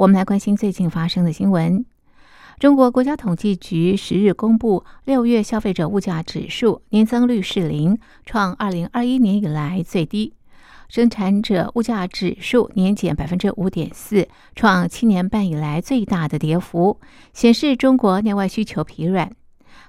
我们来关心最近发生的新闻。中国国家统计局十日公布六月消费者物价指数年增率是零，创二零二一年以来最低。生产者物价指数年减百分之五点四，创七年半以来最大的跌幅，显示中国内外需求疲软。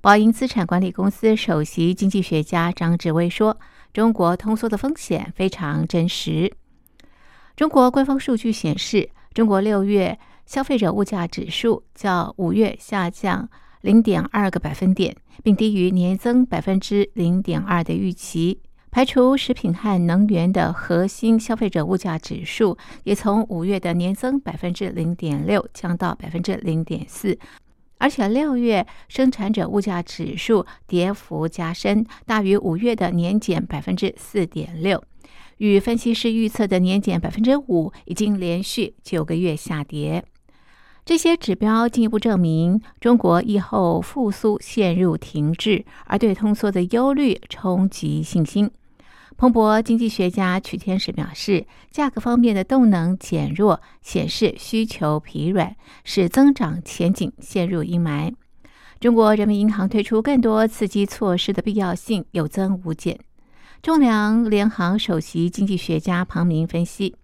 宝盈资产管理公司首席经济学家张志威说：“中国通缩的风险非常真实。”中国官方数据显示，中国六月消费者物价指数较五月下降零点二个百分点，并低于年增百分之零点二的预期。排除食品和能源的核心消费者物价指数，也从五月的年增百分之零点六降到百分之零点四，而且六月生产者物价指数跌幅加深，大于五月的年减百分之四点六，与分析师预测的年减百分之五已经连续九个月下跌。这些指标进一步证明，中国疫后复苏陷入停滞，而对通缩的忧虑冲击信心。彭博经济学家曲天使表示，价格方面的动能减弱，显示需求疲软，使增长前景陷入阴霾。中国人民银行推出更多刺激措施的必要性有增无减。中粮联行首席经济学家庞明分析。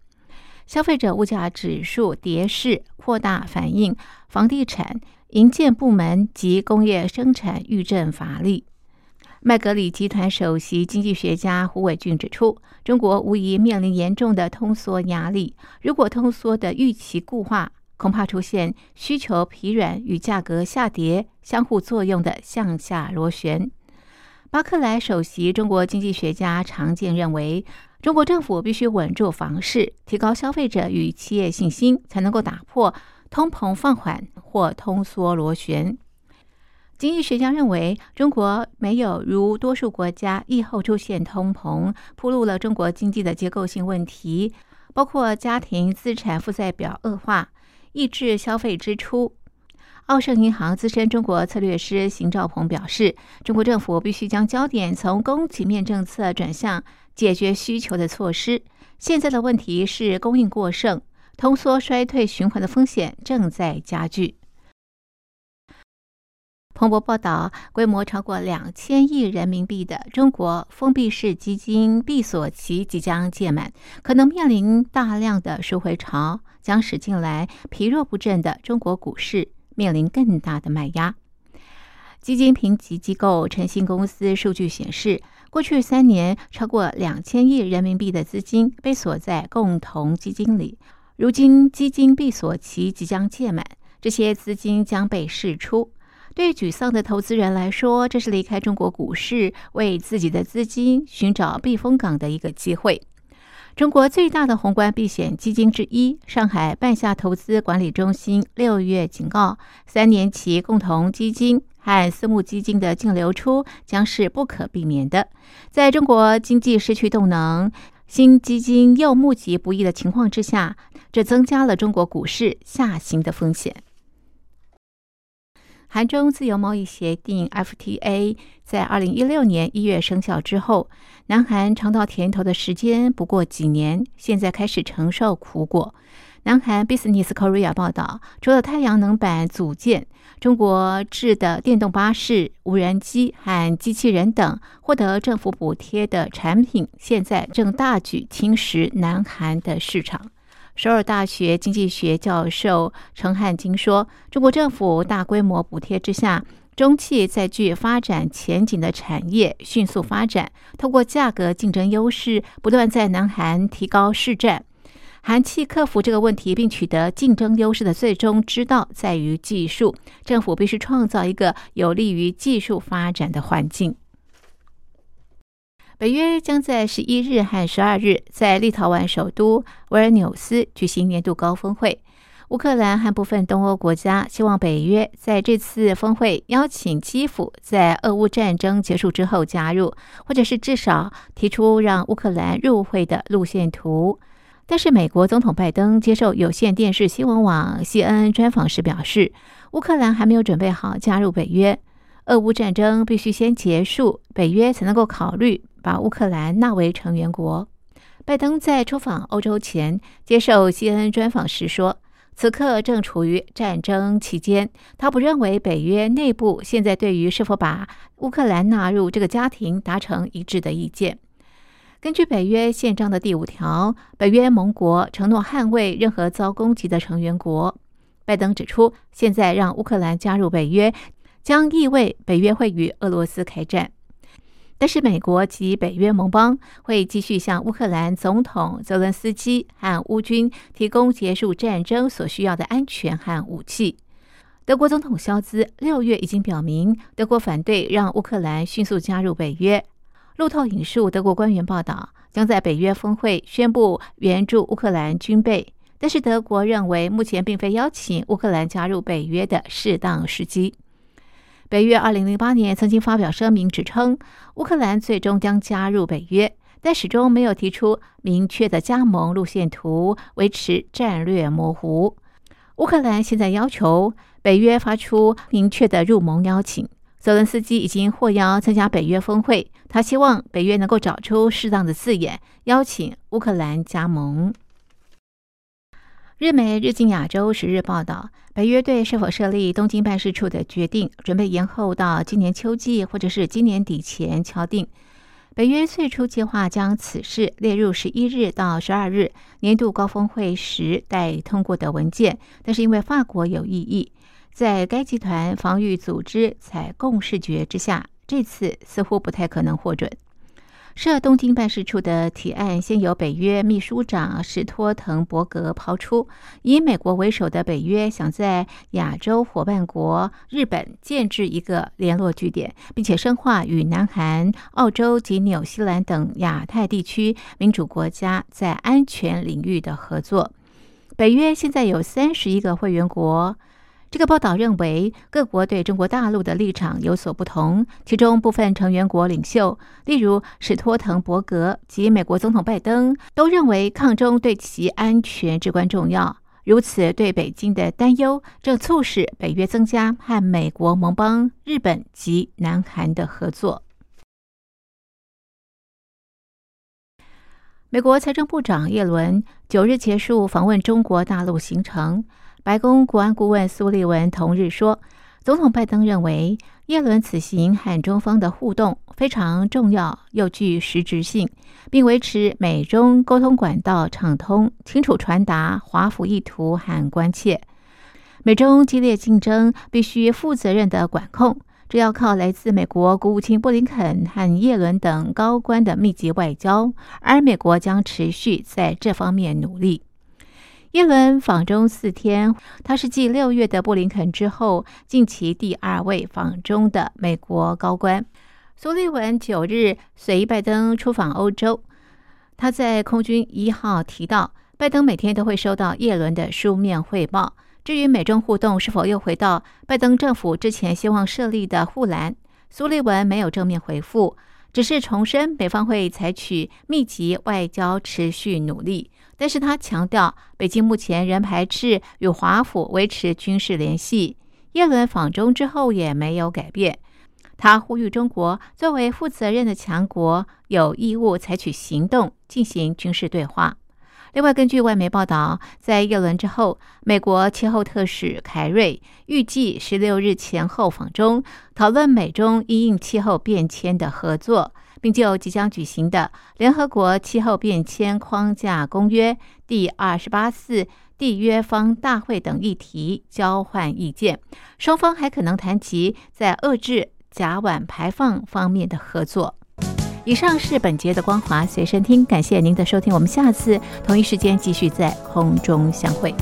消费者物价指数跌势扩大，反映房地产、营建部门及工业生产遇震乏力。麦格里集团首席经济学家胡伟俊指出，中国无疑面临严重的通缩压力。如果通缩的预期固化，恐怕出现需求疲软与价格下跌相互作用的向下螺旋。巴克莱首席中国经济学家常健认为。中国政府必须稳住房市，提高消费者与企业信心，才能够打破通膨放缓或通缩螺旋。经济学家认为，中国没有如多数国家疫后出现通膨，铺露了中国经济的结构性问题，包括家庭资产负债表恶化，抑制消费支出。澳盛银行资深中国策略师邢兆鹏表示，中国政府必须将焦点从供给面政策转向解决需求的措施。现在的问题是供应过剩，通缩衰退循环的风险正在加剧。彭博报道，规模超过两千亿人民币的中国封闭式基金闭锁期即将届满，可能面临大量的赎回潮，将使近来疲弱不振的中国股市。面临更大的卖压。基金评级机构诚信公司数据显示，过去三年超过两千亿人民币的资金被锁在共同基金里。如今基金闭锁期即将届满，这些资金将被释出。对沮丧的投资人来说，这是离开中国股市，为自己的资金寻找避风港的一个机会。中国最大的宏观避险基金之一上海半夏投资管理中心六月警告，三年期共同基金和私募基金的净流出将是不可避免的。在中国经济失去动能、新基金又募集不易的情况之下，这增加了中国股市下行的风险。韩中自由贸易协定 （FTA） 在二零一六年一月生效之后，南韩尝到甜头的时间不过几年，现在开始承受苦果。南韩 Business Korea 报道，除了太阳能板组件，中国制的电动巴士、无人机和机器人等获得政府补贴的产品，现在正大举侵蚀南韩的市场。首尔大学经济学教授陈汉金说：“中国政府大规模补贴之下，中汽在具发展前景的产业迅速发展，通过价格竞争优势，不断在南韩提高市占。韩企克服这个问题并取得竞争优势的最终之道在于技术，政府必须创造一个有利于技术发展的环境。”北约将在十一日和十二日在立陶宛首都维尔纽斯举行年度高峰会。乌克兰和部分东欧国家希望北约在这次峰会邀请基辅在俄乌战争结束之后加入，或者是至少提出让乌克兰入会的路线图。但是，美国总统拜登接受有线电视新闻网 CNN 专访时表示，乌克兰还没有准备好加入北约，俄乌战争必须先结束，北约才能够考虑把乌克兰纳为成员国。拜登在出访欧洲前接受 CNN 专访时说。此刻正处于战争期间，他不认为北约内部现在对于是否把乌克兰纳入这个家庭达成一致的意见。根据北约宪章的第五条，北约盟国承诺捍卫任何遭攻击的成员国。拜登指出，现在让乌克兰加入北约，将意味北约会与俄罗斯开战。但是，美国及北约盟邦会继续向乌克兰总统泽伦斯基和乌军提供结束战争所需要的安全和武器。德国总统肖兹六月已经表明，德国反对让乌克兰迅速加入北约。路透引述德国官员报道，将在北约峰会宣布援助乌克兰军备，但是德国认为目前并非邀请乌克兰加入北约的适当时机。北约二零零八年曾经发表声明，指称乌克兰最终将加入北约，但始终没有提出明确的加盟路线图，维持战略模糊。乌克兰现在要求北约发出明确的入盟邀请。泽伦斯基已经获邀参加北约峰会，他希望北约能够找出适当的字眼，邀请乌克兰加盟。日媒日经亚洲十日报道，北约对是否设立东京办事处的决定，准备延后到今年秋季或者是今年底前敲定。北约最初计划将此事列入十一日到十二日年度高峰会时待通过的文件，但是因为法国有异议，在该集团防御组织采共识决之下，这次似乎不太可能获准。设东京办事处的提案先由北约秘书长史托滕伯格抛出，以美国为首的北约想在亚洲伙伴国日本建制一个联络据点，并且深化与南韩、澳洲及纽西兰等亚太地区民主国家在安全领域的合作。北约现在有三十一个会员国。这个报道认为，各国对中国大陆的立场有所不同。其中部分成员国领袖，例如史托滕伯格及美国总统拜登，都认为抗中对其安全至关重要。如此对北京的担忧，正促使北约增加和美国盟邦日本及南韩的合作。美国财政部长耶伦九日结束访问中国大陆行程。白宫国安顾问苏利文同日说，总统拜登认为耶伦此行和中方的互动非常重要又具实质性，并维持美中沟通管道畅通，清楚传达华府意图和关切。美中激烈竞争必须负责任的管控，这要靠来自美国国务卿布林肯和耶伦等高官的密集外交，而美国将持续在这方面努力。耶伦访中四天，他是继六月的布林肯之后，近期第二位访中的美国高官。苏利文九日随拜登出访欧洲，他在空军一号提到，拜登每天都会收到耶伦的书面汇报。至于美中互动是否又回到拜登政府之前希望设立的护栏，苏利文没有正面回复，只是重申美方会采取密集外交，持续努力。但是他强调，北京目前仍排斥与华府维持军事联系。耶伦访中之后也没有改变。他呼吁中国作为负责任的强国，有义务采取行动进行军事对话。另外，根据外媒报道，在耶伦之后，美国气候特使凯瑞预计十六日前后访中，讨论美中因应气候变迁的合作。并就即将举行的联合国气候变迁框架公约第二十八次缔约方大会等议题交换意见，双方还可能谈及在遏制甲烷排放方面的合作。以上是本节的光华随身听，感谢您的收听，我们下次同一时间继续在空中相会。